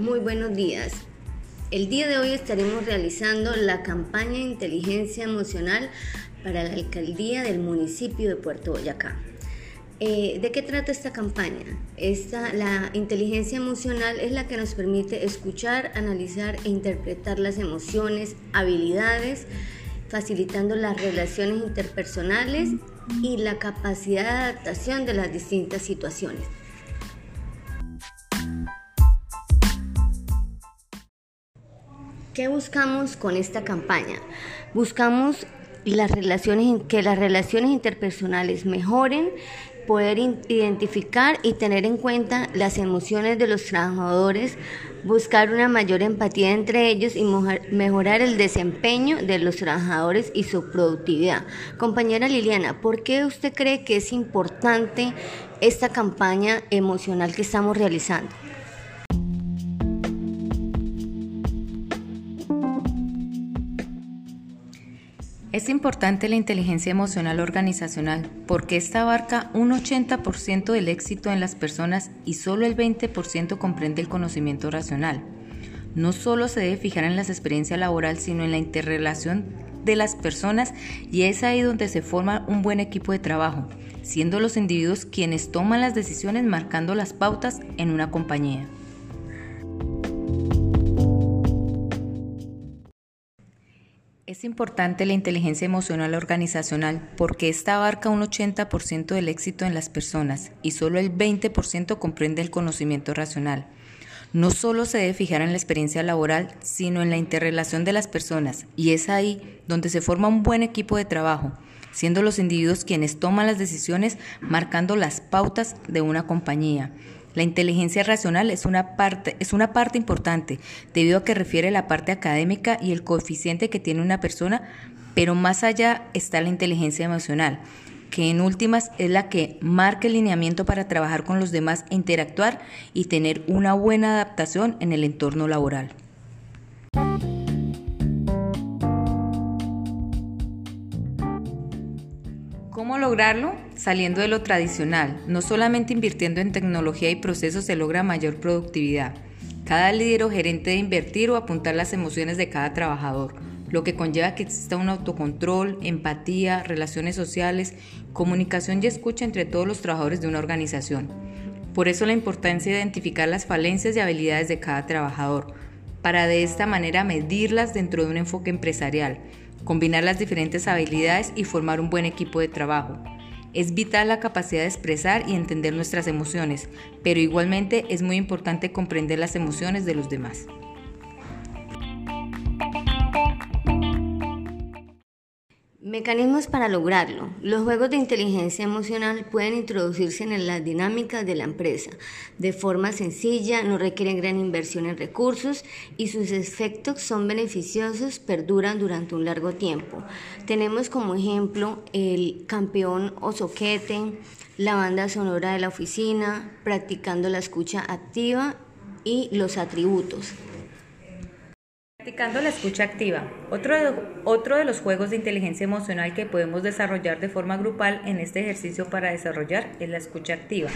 Muy buenos días. El día de hoy estaremos realizando la campaña de inteligencia emocional para la alcaldía del municipio de Puerto Boyacá. Eh, ¿De qué trata esta campaña? Esta, la inteligencia emocional es la que nos permite escuchar, analizar e interpretar las emociones, habilidades, facilitando las relaciones interpersonales y la capacidad de adaptación de las distintas situaciones. ¿Qué buscamos con esta campaña? Buscamos las relaciones, que las relaciones interpersonales mejoren, poder identificar y tener en cuenta las emociones de los trabajadores, buscar una mayor empatía entre ellos y mejorar el desempeño de los trabajadores y su productividad. Compañera Liliana, ¿por qué usted cree que es importante esta campaña emocional que estamos realizando? Es importante la inteligencia emocional organizacional porque esta abarca un 80% del éxito en las personas y solo el 20% comprende el conocimiento racional. No solo se debe fijar en las experiencias laboral, sino en la interrelación de las personas y es ahí donde se forma un buen equipo de trabajo, siendo los individuos quienes toman las decisiones marcando las pautas en una compañía. Es importante la inteligencia emocional organizacional porque esta abarca un 80% del éxito en las personas y solo el 20% comprende el conocimiento racional. No solo se debe fijar en la experiencia laboral, sino en la interrelación de las personas y es ahí donde se forma un buen equipo de trabajo, siendo los individuos quienes toman las decisiones marcando las pautas de una compañía. La inteligencia racional es una parte, es una parte importante debido a que refiere la parte académica y el coeficiente que tiene una persona, pero más allá está la inteligencia emocional, que en últimas es la que marca el lineamiento para trabajar con los demás e interactuar y tener una buena adaptación en el entorno laboral. ¿Cómo lograrlo? Saliendo de lo tradicional. No solamente invirtiendo en tecnología y procesos se logra mayor productividad. Cada líder o gerente debe invertir o apuntar las emociones de cada trabajador, lo que conlleva que exista un autocontrol, empatía, relaciones sociales, comunicación y escucha entre todos los trabajadores de una organización. Por eso la importancia de identificar las falencias y habilidades de cada trabajador, para de esta manera medirlas dentro de un enfoque empresarial combinar las diferentes habilidades y formar un buen equipo de trabajo. Es vital la capacidad de expresar y entender nuestras emociones, pero igualmente es muy importante comprender las emociones de los demás. Mecanismos para lograrlo. Los juegos de inteligencia emocional pueden introducirse en las dinámicas de la empresa de forma sencilla, no requieren gran inversión en recursos y sus efectos son beneficiosos, perduran durante un largo tiempo. Tenemos como ejemplo el campeón o soquete, la banda sonora de la oficina, practicando la escucha activa y los atributos. Practicando la escucha activa. Otro de, otro de los juegos de inteligencia emocional que podemos desarrollar de forma grupal en este ejercicio para desarrollar es la escucha activa.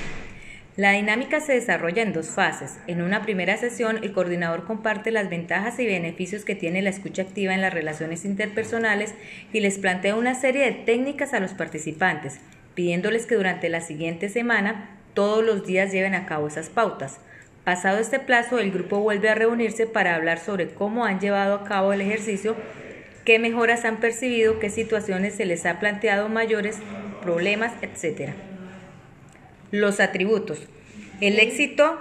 La dinámica se desarrolla en dos fases. En una primera sesión, el coordinador comparte las ventajas y beneficios que tiene la escucha activa en las relaciones interpersonales y les plantea una serie de técnicas a los participantes, pidiéndoles que durante la siguiente semana todos los días lleven a cabo esas pautas. Pasado este plazo, el grupo vuelve a reunirse para hablar sobre cómo han llevado a cabo el ejercicio, qué mejoras han percibido, qué situaciones se les ha planteado mayores problemas, etc. Los atributos. El éxito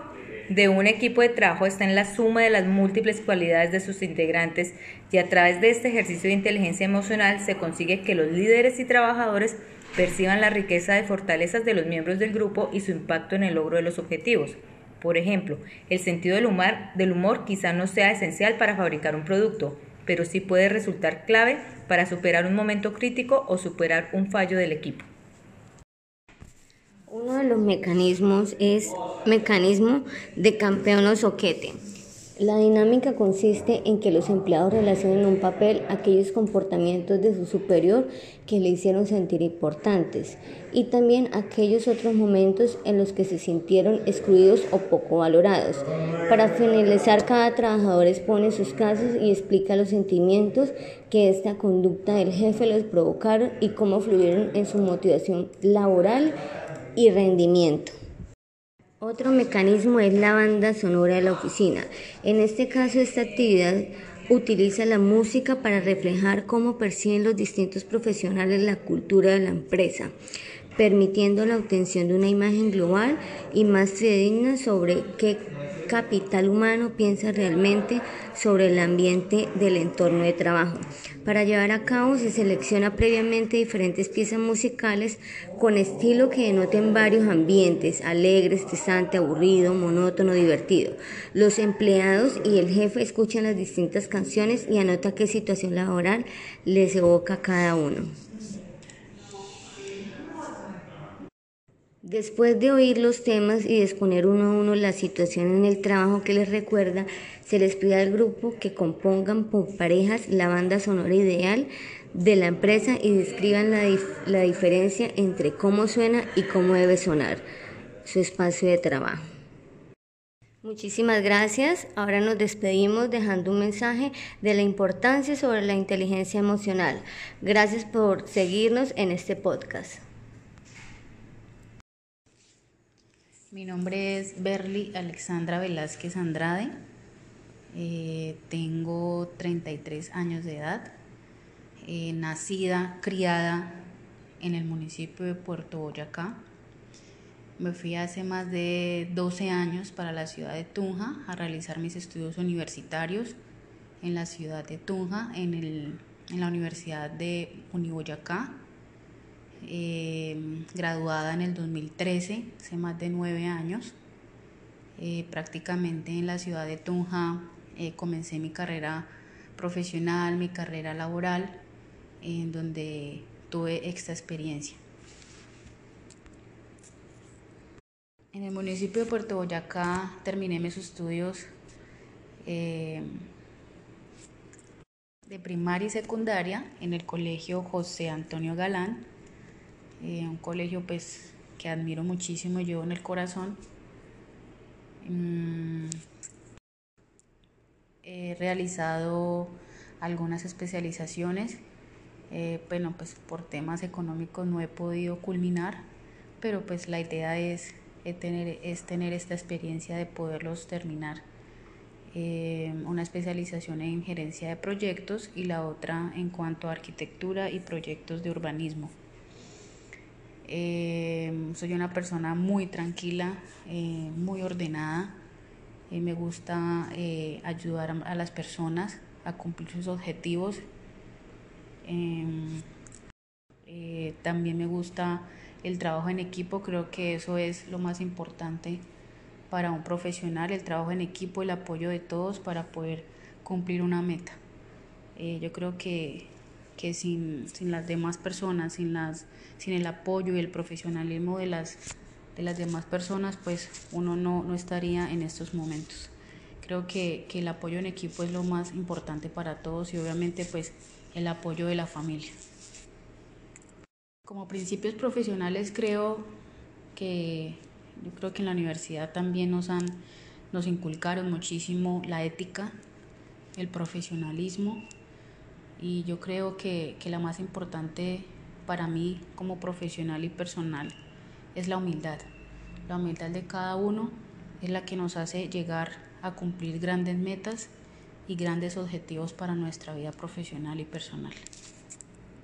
de un equipo de trabajo está en la suma de las múltiples cualidades de sus integrantes y a través de este ejercicio de inteligencia emocional se consigue que los líderes y trabajadores perciban la riqueza de fortalezas de los miembros del grupo y su impacto en el logro de los objetivos. Por ejemplo, el sentido del humor, del humor quizá no sea esencial para fabricar un producto, pero sí puede resultar clave para superar un momento crítico o superar un fallo del equipo. Uno de los mecanismos es mecanismo de campeón o soquete. La dinámica consiste en que los empleados relacionen un papel aquellos comportamientos de su superior que le hicieron sentir importantes y también aquellos otros momentos en los que se sintieron excluidos o poco valorados. Para finalizar, cada trabajador expone sus casos y explica los sentimientos que esta conducta del jefe les provocaron y cómo fluyeron en su motivación laboral y rendimiento. Otro mecanismo es la banda sonora de la oficina. En este caso, esta actividad utiliza la música para reflejar cómo perciben los distintos profesionales la cultura de la empresa, permitiendo la obtención de una imagen global y más fidedigna sobre qué capital humano piensa realmente sobre el ambiente del entorno de trabajo. Para llevar a cabo se selecciona previamente diferentes piezas musicales con estilo que denoten varios ambientes, alegre, estresante, aburrido, monótono, divertido. Los empleados y el jefe escuchan las distintas canciones y anota qué situación laboral les evoca cada uno. Después de oír los temas y de exponer uno a uno la situación en el trabajo que les recuerda, se les pide al grupo que compongan por parejas la banda sonora ideal de la empresa y describan la, la diferencia entre cómo suena y cómo debe sonar su espacio de trabajo. Muchísimas gracias. Ahora nos despedimos dejando un mensaje de la importancia sobre la inteligencia emocional. Gracias por seguirnos en este podcast. Mi nombre es Berly Alexandra Velázquez Andrade. Eh, tengo 33 años de edad. Eh, nacida, criada en el municipio de Puerto Boyacá. Me fui hace más de 12 años para la ciudad de Tunja a realizar mis estudios universitarios en la ciudad de Tunja, en, el, en la Universidad de Uniboyacá eh, graduada en el 2013, hace más de nueve años. Eh, prácticamente en la ciudad de Tunja eh, comencé mi carrera profesional, mi carrera laboral, en donde tuve esta experiencia. En el municipio de Puerto Boyacá terminé mis estudios de primaria y secundaria en el colegio José Antonio Galán eh, un colegio pues que admiro muchísimo, yo en el corazón. Mm, he realizado algunas especializaciones, eh, bueno, pues por temas económicos no he podido culminar, pero pues la idea es, tener, es tener esta experiencia de poderlos terminar. Eh, una especialización en gerencia de proyectos y la otra en cuanto a arquitectura y proyectos de urbanismo. Eh, soy una persona muy tranquila, eh, muy ordenada. y me gusta eh, ayudar a, las personas a cumplir sus objetivos. Em, también me gusta el trabajo en equipo. Creo que eso es lo más importante para un profesional, el trabajo en equipo, el apoyo de todos para poder cumplir una meta. yo creo que que sin, las demás personas, sin, las, sin el apoyo y el profesionalismo de las, de las demás personas, pues uno no, no estaría en estos momentos. Creo que, que el apoyo en equipo es lo más importante para todos y obviamente pues el apoyo de la familia. Como principios profesionales creo que yo creo que en la universidad también nos han nos inculcaron muchísimo la ética, el profesionalismo y yo creo que, que la más importante para mí como profesional y personal es la humildad. La humildad de cada uno es la que nos hace llegar a cumplir grandes metas y grandes objetivos para nuestra vida profesional y personal.